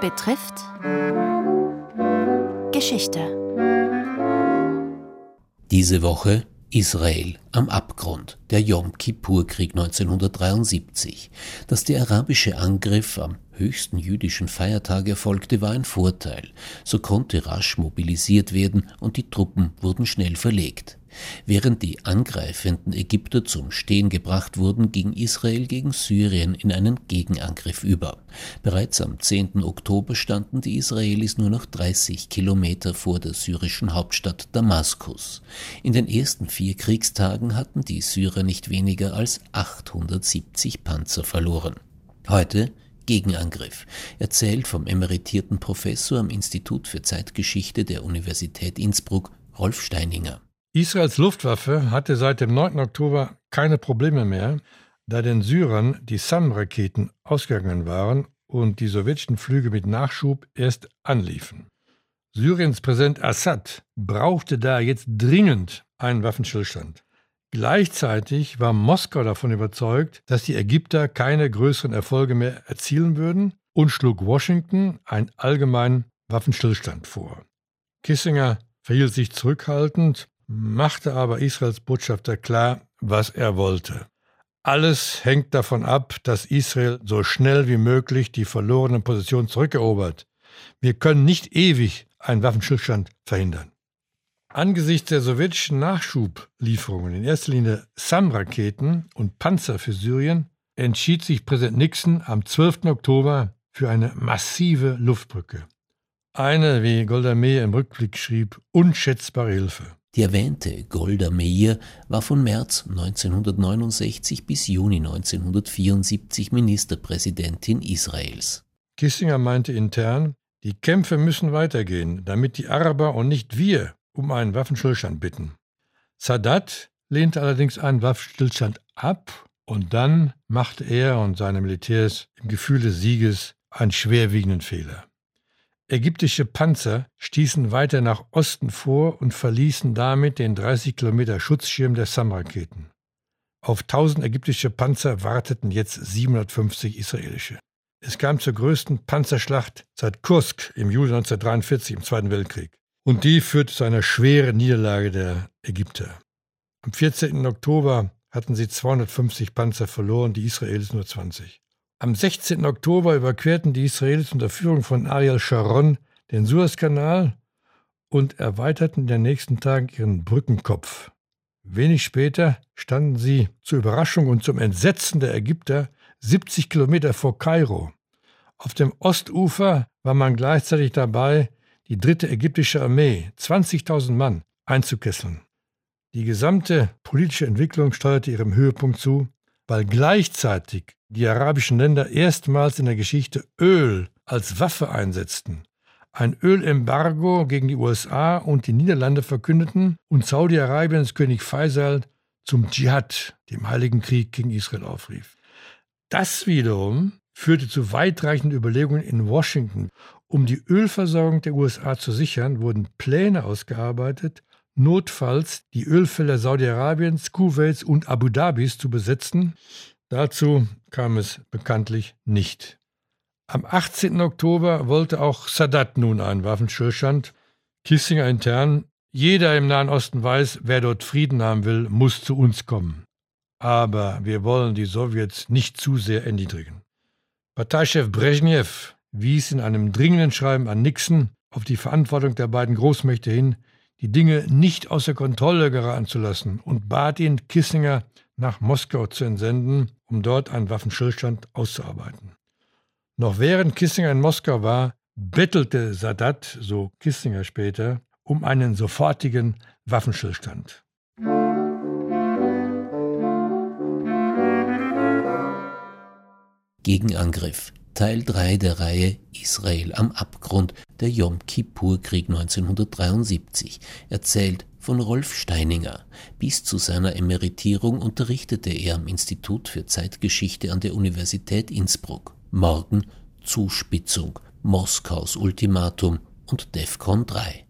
betrifft Geschichte. Diese Woche Israel am Abgrund, der Yom Kippur-Krieg 1973. Dass der arabische Angriff am höchsten jüdischen Feiertag erfolgte, war ein Vorteil. So konnte rasch mobilisiert werden und die Truppen wurden schnell verlegt. Während die angreifenden Ägypter zum Stehen gebracht wurden, ging Israel gegen Syrien in einen Gegenangriff über. Bereits am 10. Oktober standen die Israelis nur noch 30 Kilometer vor der syrischen Hauptstadt Damaskus. In den ersten vier Kriegstagen hatten die Syrer nicht weniger als 870 Panzer verloren. Heute Gegenangriff, erzählt vom emeritierten Professor am Institut für Zeitgeschichte der Universität Innsbruck, Rolf Steininger. Israels Luftwaffe hatte seit dem 9. Oktober keine Probleme mehr, da den Syrern die SAM-Raketen ausgegangen waren und die sowjetischen Flüge mit Nachschub erst anliefen. Syriens Präsident Assad brauchte da jetzt dringend einen Waffenstillstand. Gleichzeitig war Moskau davon überzeugt, dass die Ägypter keine größeren Erfolge mehr erzielen würden und schlug Washington einen allgemeinen Waffenstillstand vor. Kissinger verhielt sich zurückhaltend machte aber Israels Botschafter klar, was er wollte. Alles hängt davon ab, dass Israel so schnell wie möglich die verlorenen Positionen zurückerobert. Wir können nicht ewig einen Waffenstillstand verhindern. Angesichts der sowjetischen Nachschublieferungen, in erster Linie SAM-Raketen und Panzer für Syrien, entschied sich Präsident Nixon am 12. Oktober für eine massive Luftbrücke. Eine, wie Golda Meir im Rückblick schrieb, unschätzbare Hilfe. Die erwähnte Golda Meir war von März 1969 bis Juni 1974 Ministerpräsidentin Israels. Kissinger meinte intern, die Kämpfe müssen weitergehen, damit die Araber und nicht wir um einen Waffenstillstand bitten. Sadat lehnte allerdings einen Waffenstillstand ab und dann machte er und seine Militärs im Gefühl des Sieges einen schwerwiegenden Fehler. Ägyptische Panzer stießen weiter nach Osten vor und verließen damit den 30 Kilometer Schutzschirm der SAM-Raketen. Auf 1000 ägyptische Panzer warteten jetzt 750 israelische. Es kam zur größten Panzerschlacht seit Kursk im Juli 1943 im Zweiten Weltkrieg. Und die führte zu einer schweren Niederlage der Ägypter. Am 14. Oktober hatten sie 250 Panzer verloren, die Israelis nur 20. Am 16. Oktober überquerten die Israelis unter Führung von Ariel Sharon den Suezkanal und erweiterten in den nächsten Tagen ihren Brückenkopf. Wenig später standen sie zur Überraschung und zum Entsetzen der Ägypter 70 Kilometer vor Kairo. Auf dem Ostufer war man gleichzeitig dabei, die dritte ägyptische Armee, 20.000 Mann, einzukesseln. Die gesamte politische Entwicklung steuerte ihrem Höhepunkt zu, weil gleichzeitig die arabischen Länder erstmals in der Geschichte Öl als Waffe einsetzten, ein Ölembargo gegen die USA und die Niederlande verkündeten und Saudi-Arabiens König Faisal zum Dschihad, dem Heiligen Krieg gegen Israel, aufrief. Das wiederum führte zu weitreichenden Überlegungen in Washington. Um die Ölversorgung der USA zu sichern, wurden Pläne ausgearbeitet, notfalls die Ölfelder Saudi-Arabiens, Kuwaits und Abu Dhabis zu besetzen, Dazu kam es bekanntlich nicht. Am 18. Oktober wollte auch Sadat nun einen Waffenstillstand. Kissinger intern, jeder im Nahen Osten weiß, wer dort Frieden haben will, muss zu uns kommen. Aber wir wollen die Sowjets nicht zu sehr erniedrigen. Parteichef Brezhnev wies in einem dringenden Schreiben an Nixon auf die Verantwortung der beiden Großmächte hin, die Dinge nicht außer Kontrolle geraten zu lassen und bat ihn, Kissinger nach Moskau zu entsenden, um dort einen Waffenstillstand auszuarbeiten. Noch während Kissinger in Moskau war, bettelte Sadat, so Kissinger später, um einen sofortigen Waffenstillstand. Gegenangriff Teil 3 der Reihe Israel am Abgrund, der Yom Kippur-Krieg 1973, erzählt von Rolf Steininger. Bis zu seiner Emeritierung unterrichtete er am Institut für Zeitgeschichte an der Universität Innsbruck. Morgen Zuspitzung, Moskaus Ultimatum und DEFCON 3.